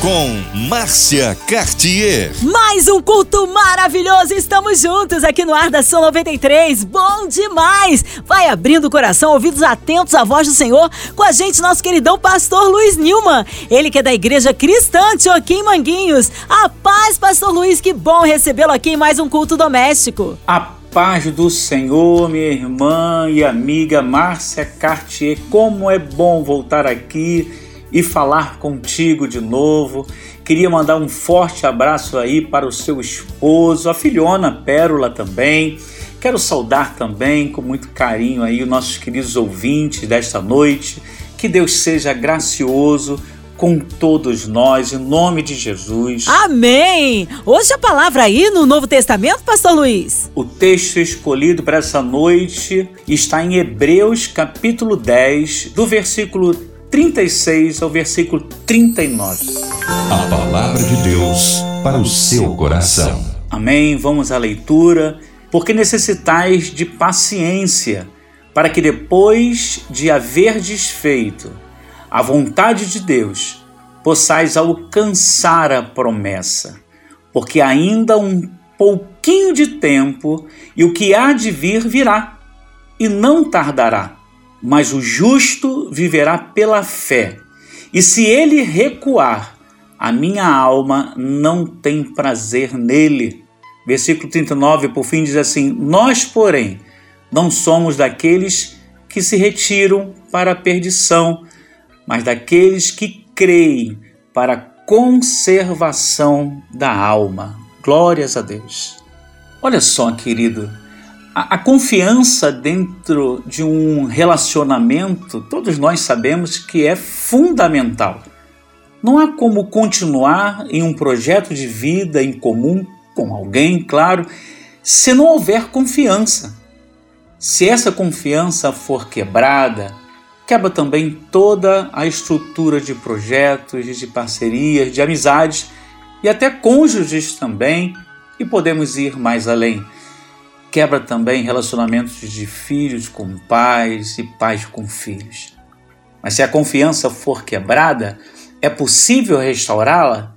com Márcia Cartier. Mais um culto maravilhoso, estamos juntos aqui no Ar da São 93, bom demais! Vai abrindo o coração, ouvidos atentos à voz do Senhor, com a gente nosso queridão pastor Luiz Nilman, ele que é da Igreja Cristã aqui em Manguinhos. A paz, pastor Luiz, que bom recebê-lo aqui em mais um culto doméstico. A paz do Senhor, minha irmã e amiga Márcia Cartier, como é bom voltar aqui e falar contigo de novo. Queria mandar um forte abraço aí para o seu esposo, a filhona Pérola também. Quero saudar também com muito carinho aí os nossos queridos ouvintes desta noite. Que Deus seja gracioso com todos nós, em nome de Jesus. Amém! Hoje a palavra aí no Novo Testamento, Pastor Luiz. O texto escolhido para essa noite está em Hebreus, capítulo 10, do versículo 36 ao versículo 39. A palavra de Deus para o seu coração. Amém. Vamos à leitura. Porque necessitais de paciência, para que depois de haver desfeito a vontade de Deus, possais alcançar a promessa. Porque ainda um pouquinho de tempo e o que há de vir virá, e não tardará mas o justo viverá pela fé. E se ele recuar, a minha alma não tem prazer nele. Versículo 39, por fim, diz assim: Nós, porém, não somos daqueles que se retiram para a perdição, mas daqueles que creem para a conservação da alma. Glórias a Deus. Olha só, querido, a, confiança dentro de um relacionamento, todos nós sabemos que é fundamental. Não há como continuar em um projeto de vida em comum com alguém, claro, se não houver confiança. Se essa confiança for quebrada, quebra também toda a estrutura de projetos, de parcerias, de amizades e até cônjuges também, e podemos ir mais além quebra também relacionamentos de filhos com pais e pais com filhos. Mas se a confiança for quebrada, é possível restaurá-la?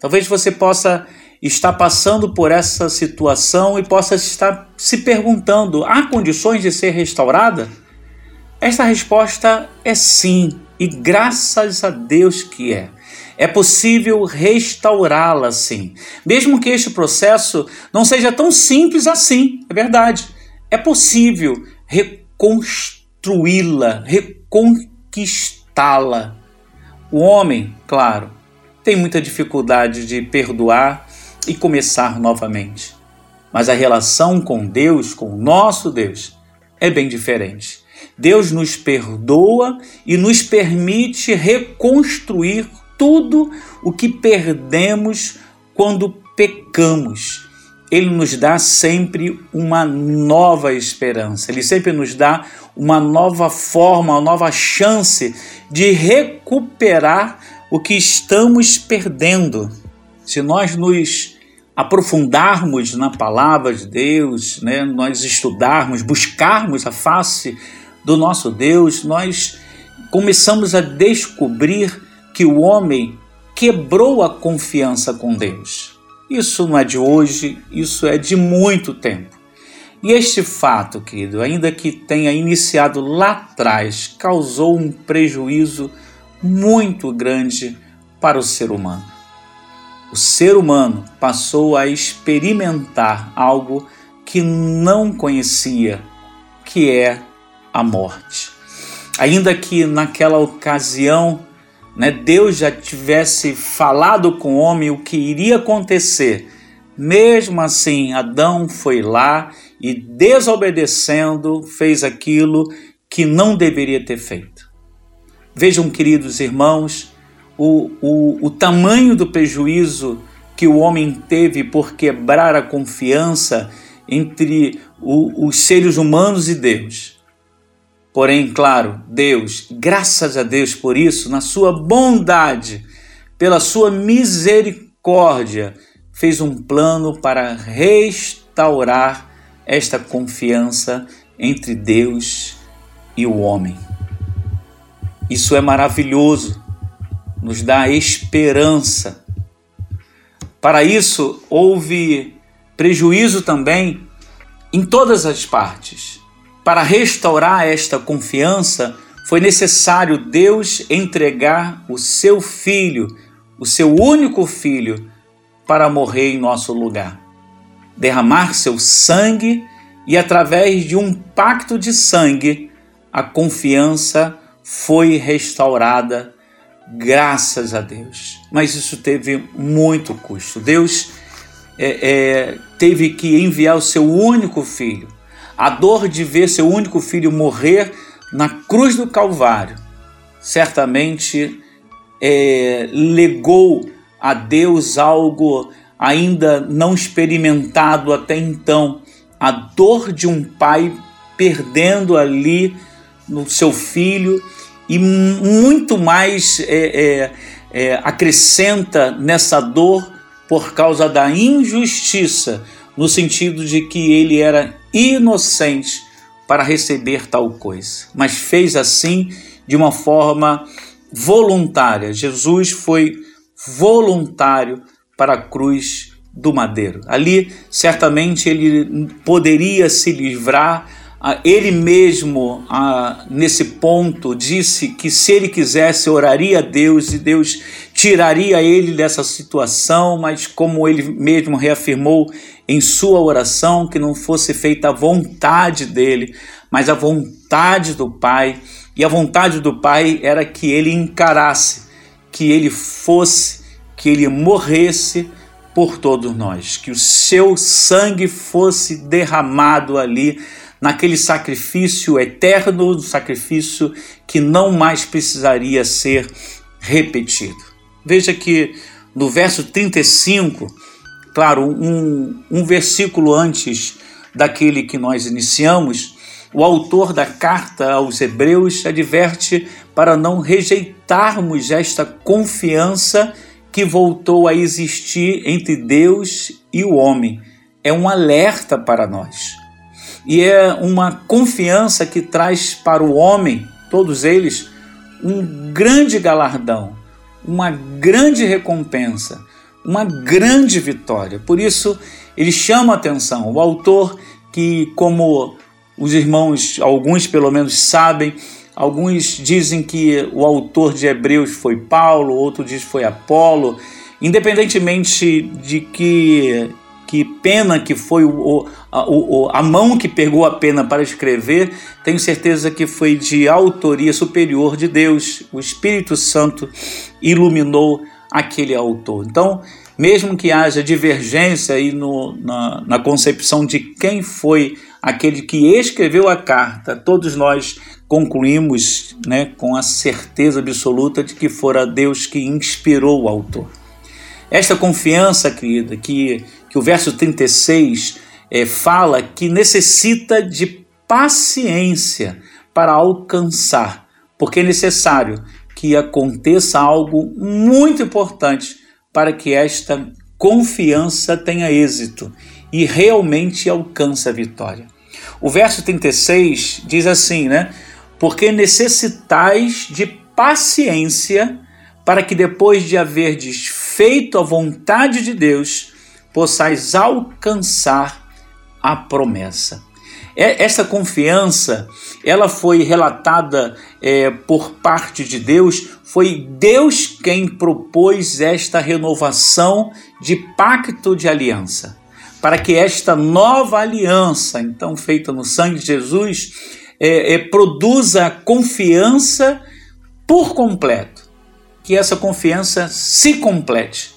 Talvez você possa estar passando por essa situação e possa estar se perguntando: há condições de ser restaurada? Esta resposta é sim, e graças a Deus que é. É possível restaurá-la sim, mesmo que este processo não seja tão simples assim, é verdade. É possível reconstruí-la, reconquistá-la. O homem, claro, tem muita dificuldade de perdoar e começar novamente. Mas a relação com Deus, com o nosso Deus, é bem diferente. Deus nos perdoa e nos permite reconstruir tudo o que perdemos quando pecamos. Ele nos dá sempre uma nova esperança, ele sempre nos dá uma nova forma, uma nova chance de recuperar o que estamos perdendo. Se nós nos aprofundarmos na palavra de Deus, né, nós estudarmos, buscarmos a face do nosso Deus, nós começamos a descobrir que o homem quebrou a confiança com Deus. Isso não é de hoje, isso é de muito tempo. E este fato, querido, ainda que tenha iniciado lá atrás, causou um prejuízo muito grande para o ser humano. O ser humano passou a experimentar algo que não conhecia, que é a morte. Ainda que naquela ocasião né, Deus já tivesse falado com o homem o que iria acontecer, mesmo assim Adão foi lá e, desobedecendo, fez aquilo que não deveria ter feito. Vejam, queridos irmãos, o, o, o tamanho do prejuízo que o homem teve por quebrar a confiança entre o, os seres humanos e Deus. Porém, claro, Deus, graças a Deus por isso, na sua bondade, pela sua misericórdia, fez um plano para restaurar esta confiança entre Deus e o homem. Isso é maravilhoso, nos dá esperança. Para isso, houve prejuízo também em todas as partes. Para restaurar esta confiança, foi necessário Deus entregar o seu filho, o seu único filho, para morrer em nosso lugar. Derramar seu sangue e, através de um pacto de sangue, a confiança foi restaurada, graças a Deus. Mas isso teve muito custo. Deus é, é, teve que enviar o seu único filho. A dor de ver seu único filho morrer na cruz do Calvário certamente é, legou a Deus algo ainda não experimentado até então. A dor de um pai perdendo ali no seu filho e muito mais é, é, é, acrescenta nessa dor por causa da injustiça, no sentido de que ele era inocente para receber tal coisa, mas fez assim de uma forma voluntária. Jesus foi voluntário para a cruz do madeiro. Ali, certamente, ele poderia se livrar ele mesmo, nesse ponto, disse que se ele quisesse, oraria a Deus e Deus tiraria ele dessa situação, mas como ele mesmo reafirmou em sua oração, que não fosse feita a vontade dele, mas a vontade do Pai. E a vontade do Pai era que ele encarasse, que ele fosse, que ele morresse por todos nós, que o seu sangue fosse derramado ali naquele sacrifício eterno, sacrifício que não mais precisaria ser repetido. Veja que no verso 35, claro, um, um versículo antes daquele que nós iniciamos, o autor da carta aos Hebreus adverte para não rejeitarmos esta confiança que voltou a existir entre Deus e o homem. É um alerta para nós e é uma confiança que traz para o homem, todos eles, um grande galardão, uma grande recompensa, uma grande vitória. Por isso, ele chama a atenção. O autor, que, como os irmãos, alguns pelo menos sabem, alguns dizem que o autor de Hebreus foi Paulo, outro diz foi Apolo, independentemente de que que pena que foi o, o, a mão que pegou a pena para escrever, tenho certeza que foi de autoria superior de Deus. O Espírito Santo iluminou aquele autor. Então, mesmo que haja divergência aí no, na, na concepção de quem foi aquele que escreveu a carta, todos nós concluímos né, com a certeza absoluta de que fora Deus que inspirou o autor. Esta confiança, querida, que que o verso 36 é, fala que necessita de paciência para alcançar, porque é necessário que aconteça algo muito importante para que esta confiança tenha êxito e realmente alcance a vitória. O verso 36 diz assim, né? Porque necessitais de paciência para que depois de haverdes feito a vontade de Deus, possais alcançar a promessa. Essa confiança, ela foi relatada é, por parte de Deus, foi Deus quem propôs esta renovação de pacto de aliança, para que esta nova aliança, então feita no sangue de Jesus, é, é, produza confiança por completo, que essa confiança se complete.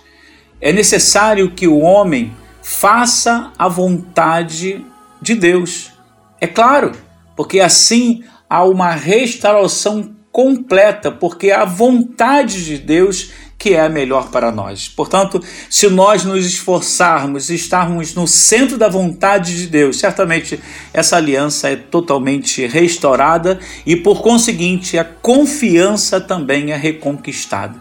É necessário que o homem faça a vontade de Deus. É claro, porque assim há uma restauração completa, porque a vontade de Deus que é a melhor para nós. Portanto, se nós nos esforçarmos e estarmos no centro da vontade de Deus, certamente essa aliança é totalmente restaurada e, por conseguinte, a confiança também é reconquistada.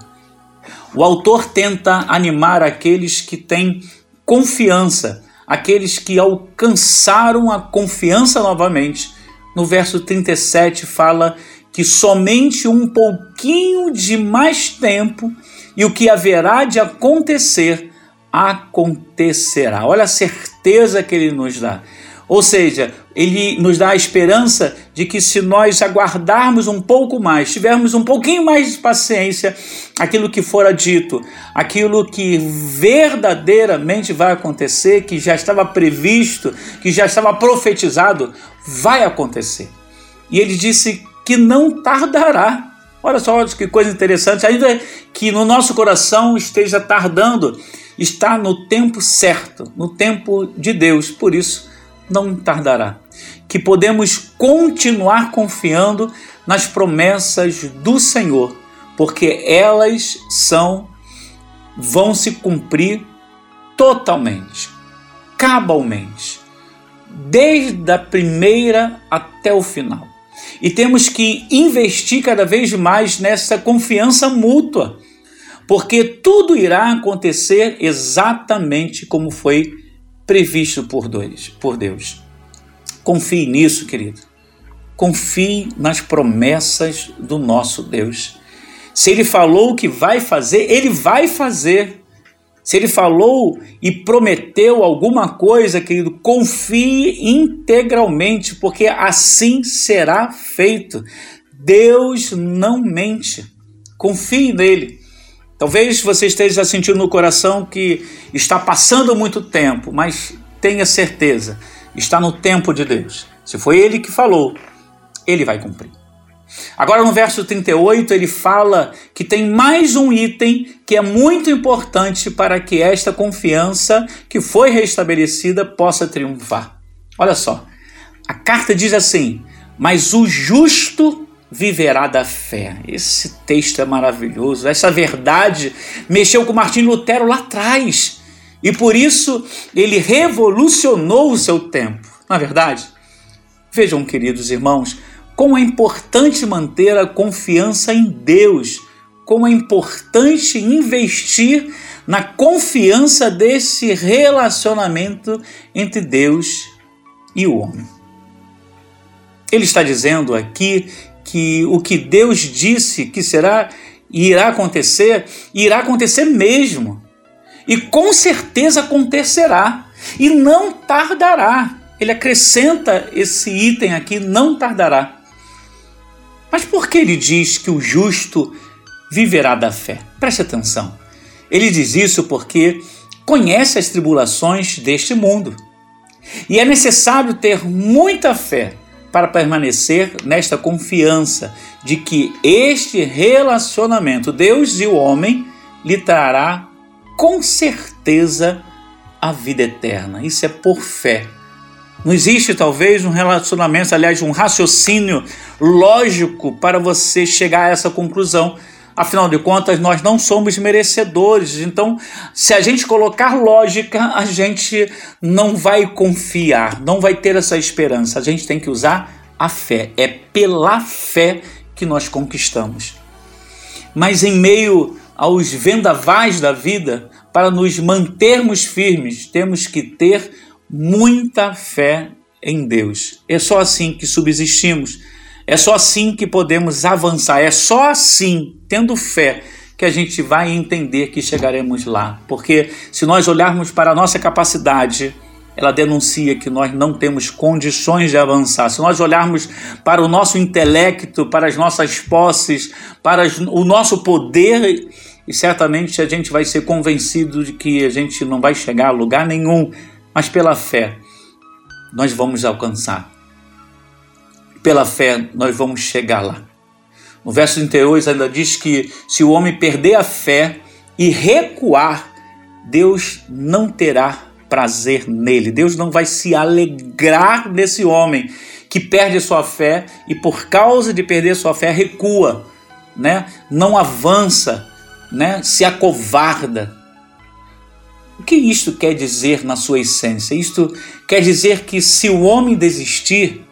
O autor tenta animar aqueles que têm confiança, aqueles que alcançaram a confiança novamente. No verso 37 fala que somente um pouquinho de mais tempo e o que haverá de acontecer acontecerá. Olha a certeza que ele nos dá. Ou seja, ele nos dá a esperança de que se nós aguardarmos um pouco mais, tivermos um pouquinho mais de paciência, aquilo que fora dito, aquilo que verdadeiramente vai acontecer, que já estava previsto, que já estava profetizado, vai acontecer. E ele disse que não tardará. Olha só que coisa interessante, ainda que no nosso coração esteja tardando, está no tempo certo, no tempo de Deus. Por isso, não tardará. Que podemos continuar confiando nas promessas do Senhor, porque elas são vão se cumprir totalmente, cabalmente, desde a primeira até o final. E temos que investir cada vez mais nessa confiança mútua, porque tudo irá acontecer exatamente como foi previsto por Deus. Confie nisso, querido. Confie nas promessas do nosso Deus. Se ele falou que vai fazer, ele vai fazer. Se ele falou e prometeu alguma coisa, querido, confie integralmente, porque assim será feito. Deus não mente. Confie nele. Talvez você esteja sentindo no coração que está passando muito tempo, mas tenha certeza, está no tempo de Deus. Se foi ele que falou, ele vai cumprir. Agora no verso 38 ele fala que tem mais um item que é muito importante para que esta confiança que foi restabelecida possa triunfar. Olha só, a carta diz assim: Mas o justo viverá da fé. Esse texto é maravilhoso. Essa verdade mexeu com Martim Lutero lá atrás. E por isso ele revolucionou o seu tempo. Na é verdade, vejam, queridos irmãos, como é importante manter a confiança em Deus, como é importante investir na confiança desse relacionamento entre Deus e o homem. Ele está dizendo aqui que o que Deus disse que será e irá acontecer, irá acontecer mesmo. E com certeza acontecerá. E não tardará. Ele acrescenta esse item aqui: não tardará. Mas por que ele diz que o justo viverá da fé? Preste atenção. Ele diz isso porque conhece as tribulações deste mundo. E é necessário ter muita fé para permanecer nesta confiança de que este relacionamento, Deus e o homem, lhe trará com certeza a vida eterna. Isso é por fé. Não existe talvez um relacionamento, aliás, um raciocínio lógico para você chegar a essa conclusão. Afinal de contas, nós não somos merecedores. Então, se a gente colocar lógica, a gente não vai confiar, não vai ter essa esperança. A gente tem que usar a fé. É pela fé que nós conquistamos. Mas em meio aos vendavais da vida, para nos mantermos firmes, temos que ter muita fé em Deus. É só assim que subsistimos é só assim que podemos avançar, é só assim, tendo fé, que a gente vai entender que chegaremos lá. Porque se nós olharmos para a nossa capacidade, ela denuncia que nós não temos condições de avançar. Se nós olharmos para o nosso intelecto, para as nossas posses, para o nosso poder, e certamente a gente vai ser convencido de que a gente não vai chegar a lugar nenhum, mas pela fé nós vamos alcançar pela fé nós vamos chegar lá. No verso 38 ainda diz que se o homem perder a fé e recuar, Deus não terá prazer nele. Deus não vai se alegrar nesse homem que perde sua fé e por causa de perder sua fé recua, né? Não avança, né? Se acovarda. O que isto quer dizer na sua essência? Isto quer dizer que se o homem desistir,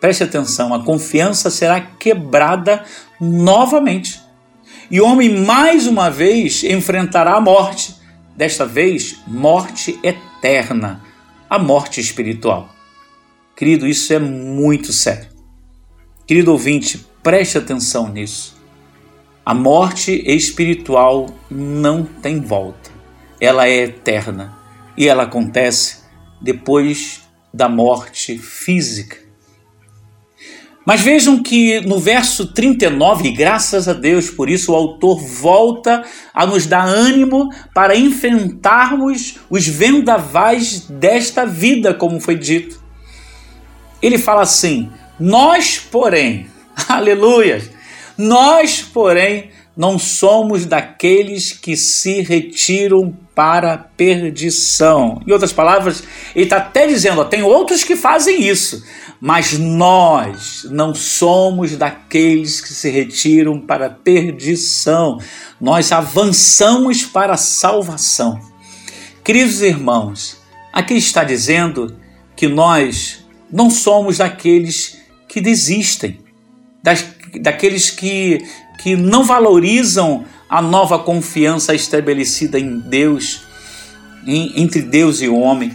Preste atenção, a confiança será quebrada novamente. E o homem mais uma vez enfrentará a morte, desta vez, morte eterna, a morte espiritual. Querido, isso é muito sério. Querido ouvinte, preste atenção nisso. A morte espiritual não tem volta. Ela é eterna e ela acontece depois da morte física. Mas vejam que no verso 39, graças a Deus por isso, o autor volta a nos dar ânimo para enfrentarmos os vendavais desta vida, como foi dito. Ele fala assim: Nós, porém, aleluia, nós, porém, não somos daqueles que se retiram para a perdição. Em outras palavras, ele está até dizendo: ó, tem outros que fazem isso, mas nós não somos daqueles que se retiram para a perdição. Nós avançamos para a salvação. Queridos irmãos, aqui está dizendo que nós não somos daqueles que desistem, das, daqueles que que não valorizam a nova confiança estabelecida em Deus, em, entre Deus e o homem.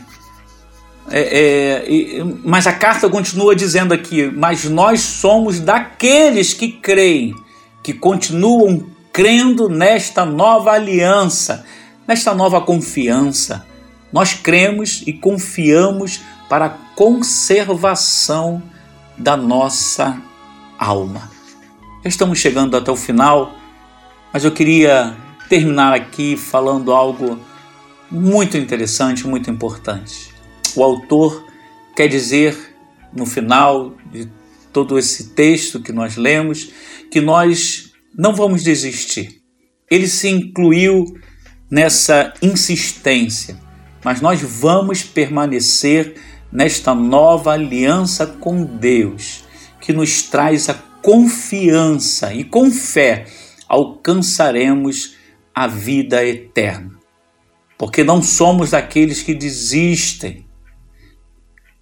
É, é, mas a carta continua dizendo aqui: mas nós somos daqueles que creem, que continuam crendo nesta nova aliança, nesta nova confiança. Nós cremos e confiamos para a conservação da nossa alma. Já estamos chegando até o final, mas eu queria terminar aqui falando algo muito interessante, muito importante. O autor quer dizer no final de todo esse texto que nós lemos que nós não vamos desistir. Ele se incluiu nessa insistência, mas nós vamos permanecer nesta nova aliança com Deus, que nos traz a confiança e com fé alcançaremos a vida eterna. Porque não somos daqueles que desistem.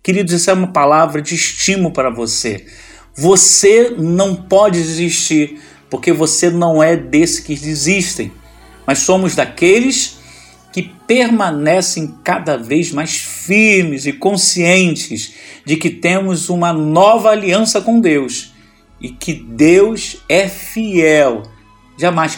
Queridos, isso é uma palavra de estímulo para você. Você não pode desistir, porque você não é desses que desistem, mas somos daqueles que permanecem cada vez mais firmes e conscientes de que temos uma nova aliança com Deus e que Deus é fiel, jamais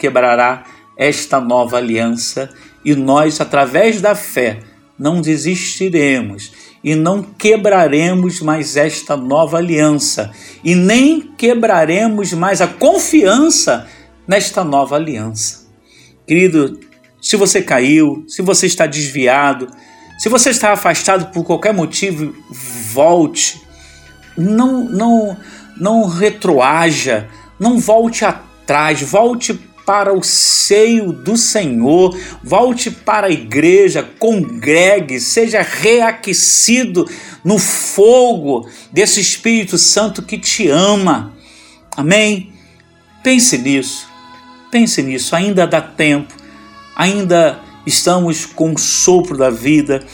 quebrará esta nova aliança e nós, através da fé, não desistiremos e não quebraremos mais esta nova aliança e nem quebraremos mais a confiança nesta nova aliança. Querido, se você caiu, se você está desviado, se você está afastado por qualquer motivo, volte. Não, não, não retroaja, não volte atrás, volte para o seio do Senhor, volte para a igreja, congregue, seja reaquecido no fogo desse Espírito Santo que te ama. Amém? Pense nisso, pense nisso, ainda dá tempo, ainda estamos com o sopro da vida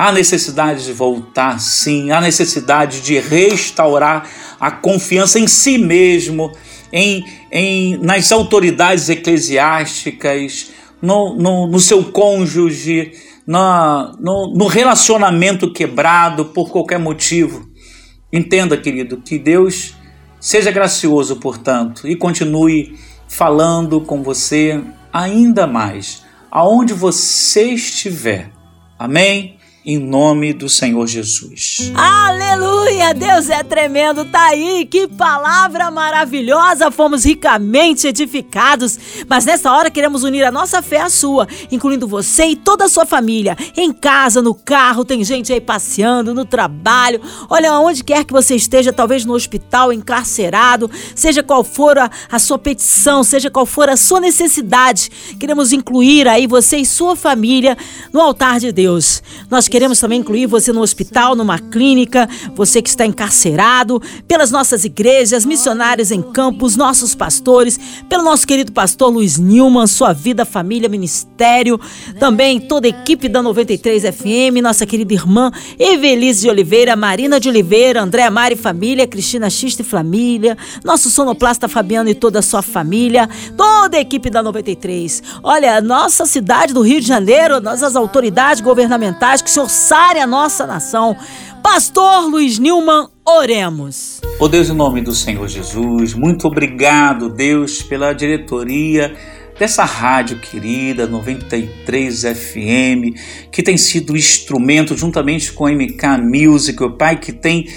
Há necessidade de voltar, sim, há necessidade de restaurar a confiança em si mesmo, em, em nas autoridades eclesiásticas, no, no, no seu cônjuge, na, no, no relacionamento quebrado por qualquer motivo. Entenda, querido, que Deus seja gracioso, portanto, e continue falando com você ainda mais, aonde você estiver. Amém? Em nome do Senhor Jesus. Aleluia! Deus é tremendo, tá aí. Que palavra maravilhosa! Fomos ricamente edificados. Mas nessa hora queremos unir a nossa fé à sua, incluindo você e toda a sua família. Em casa, no carro, tem gente aí passeando, no trabalho. Olha, onde quer que você esteja, talvez no hospital, encarcerado, seja qual for a, a sua petição, seja qual for a sua necessidade, queremos incluir aí você e sua família no altar de Deus. Nós queremos também incluir você no hospital, numa clínica, você que está encarcerado, pelas nossas igrejas, missionários em campos, nossos pastores, pelo nosso querido pastor Luiz Nilman, sua vida, família, ministério, também toda a equipe da 93 FM, nossa querida irmã Evelise de Oliveira, Marina de Oliveira, Andréa Mari Família, Cristina Xista e Família, nosso sonoplasta Fabiano e toda a sua família, toda a equipe da 93. Olha, nossa cidade do Rio de Janeiro, nossas autoridades governamentais, que o Sare a nossa nação. Pastor Luiz Nilman, oremos. Oh Deus, em nome do Senhor Jesus, muito obrigado, Deus, pela diretoria dessa rádio querida 93 FM, que tem sido instrumento juntamente com a MK Music, o Pai que tem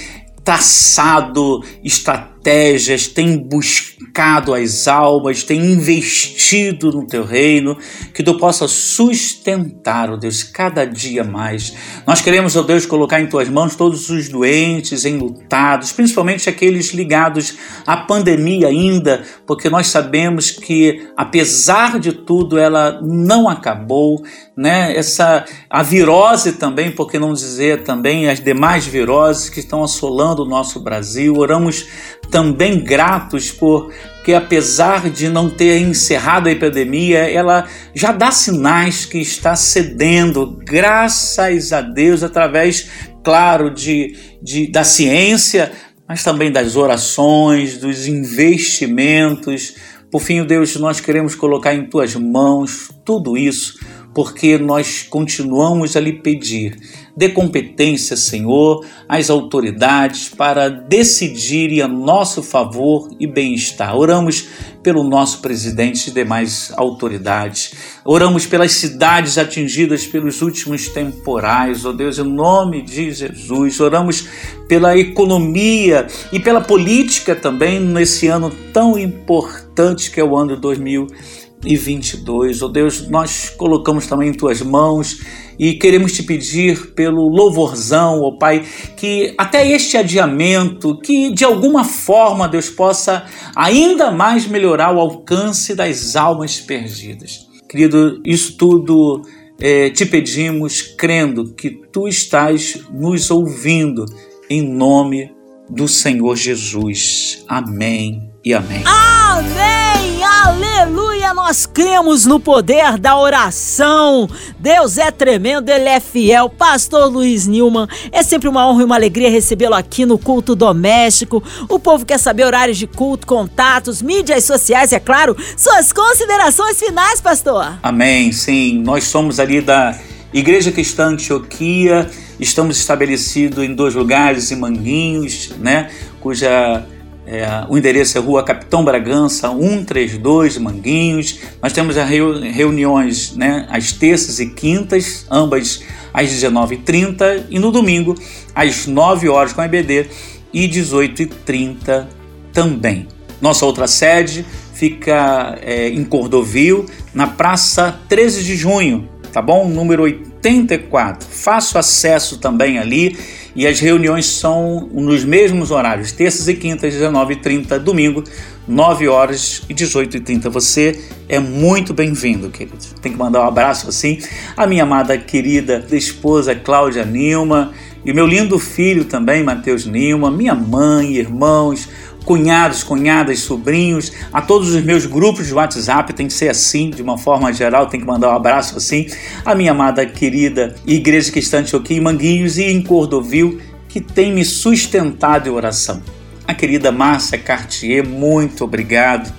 traçado estratégias, tem buscado as almas, tem investido no teu reino, que tu possa sustentar, ó Deus, cada dia mais. Nós queremos, ó Deus, colocar em tuas mãos todos os doentes, enlutados, principalmente aqueles ligados à pandemia ainda, porque nós sabemos que, apesar de tudo, ela não acabou, né? Essa a virose também, por que não dizer também as demais viroses que estão assolando o nosso Brasil. Oramos também gratos por que apesar de não ter encerrado a epidemia, ela já dá sinais que está cedendo, graças a Deus, através, claro, de, de da ciência, mas também das orações, dos investimentos. Por fim, Deus, nós queremos colocar em tuas mãos tudo isso porque nós continuamos a lhe pedir. Dê competência, Senhor, às autoridades para decidirem a nosso favor e bem-estar. Oramos pelo nosso presidente e demais autoridades. Oramos pelas cidades atingidas pelos últimos temporais, ó oh Deus, em nome de Jesus. Oramos pela economia e pela política também nesse ano tão importante que é o ano 2020 e 22. Oh Deus, nós colocamos também em tuas mãos e queremos te pedir pelo louvorzão, ó oh Pai, que até este adiamento, que de alguma forma Deus possa ainda mais melhorar o alcance das almas perdidas. Querido, isso tudo é, te pedimos crendo que tu estás nos ouvindo em nome do Senhor Jesus. Amém e amém. Amém! Aleluia! Nós cremos no poder da oração. Deus é tremendo, Ele é fiel. Pastor Luiz Nilman, é sempre uma honra e uma alegria recebê-lo aqui no culto doméstico. O povo quer saber horários de culto, contatos, mídias sociais é claro, suas considerações finais, pastor. Amém, sim. Nós somos ali da Igreja Cristã Antioquia. Estamos estabelecidos em dois lugares, em Manguinhos, né? Cuja é, o endereço é Rua Capitão Bragança, 132 Manguinhos. Nós temos reuniões né, às terças e quintas, ambas às 19h30, e no domingo, às 9 horas com a EBD e 18h30 também. Nossa outra sede fica é, em Cordovil, na Praça 13 de Junho, tá bom? Número 84. Faço acesso também ali e as reuniões são nos mesmos horários, terças e quintas, 19h30, domingo, 9 horas e 18h30. Você é muito bem-vindo, querido. Tem que mandar um abraço assim a minha amada querida esposa Cláudia Nilma e meu lindo filho também, Matheus Nilma, minha mãe, irmãos, cunhados, cunhadas, sobrinhos, a todos os meus grupos de WhatsApp, tem que ser assim, de uma forma geral, tem que mandar um abraço assim, a minha amada querida Igreja Cristã em Manguinhos e em Cordovil, que tem me sustentado em oração. A querida Márcia Cartier, muito obrigado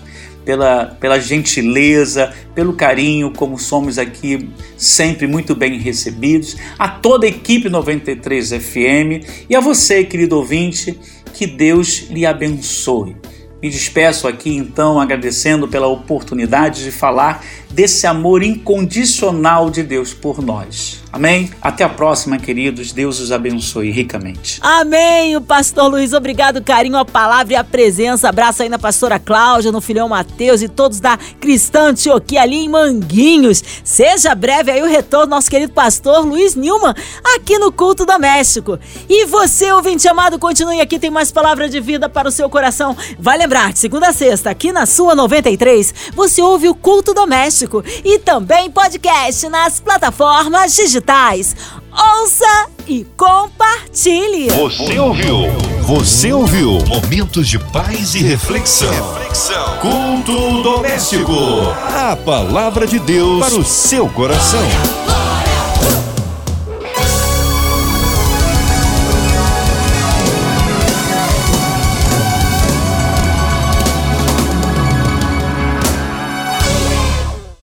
pela, pela gentileza, pelo carinho, como somos aqui sempre muito bem recebidos, a toda a equipe 93 FM e a você, querido ouvinte, que Deus lhe abençoe. Me despeço aqui então agradecendo pela oportunidade de falar desse amor incondicional de Deus por nós. Amém? Até a próxima, queridos. Deus os abençoe ricamente. Amém. O pastor Luiz, obrigado, carinho, a palavra e a presença. Abraço aí na pastora Cláudia, no filhão Mateus e todos da Cristã Antioquia ali em Manguinhos. Seja breve aí o retorno nosso querido pastor Luiz Nilman aqui no Culto Doméstico. E você, ouvinte amado, continue aqui, tem mais palavra de vida para o seu coração. Vai lembrar, de segunda a sexta, aqui na sua 93, você ouve o Culto Doméstico e também podcast nas plataformas digitais. Ouça e compartilhe. Você ouviu? Você ouviu? Momentos de paz e reflexão. reflexão. Culto doméstico. A palavra de Deus para o seu coração.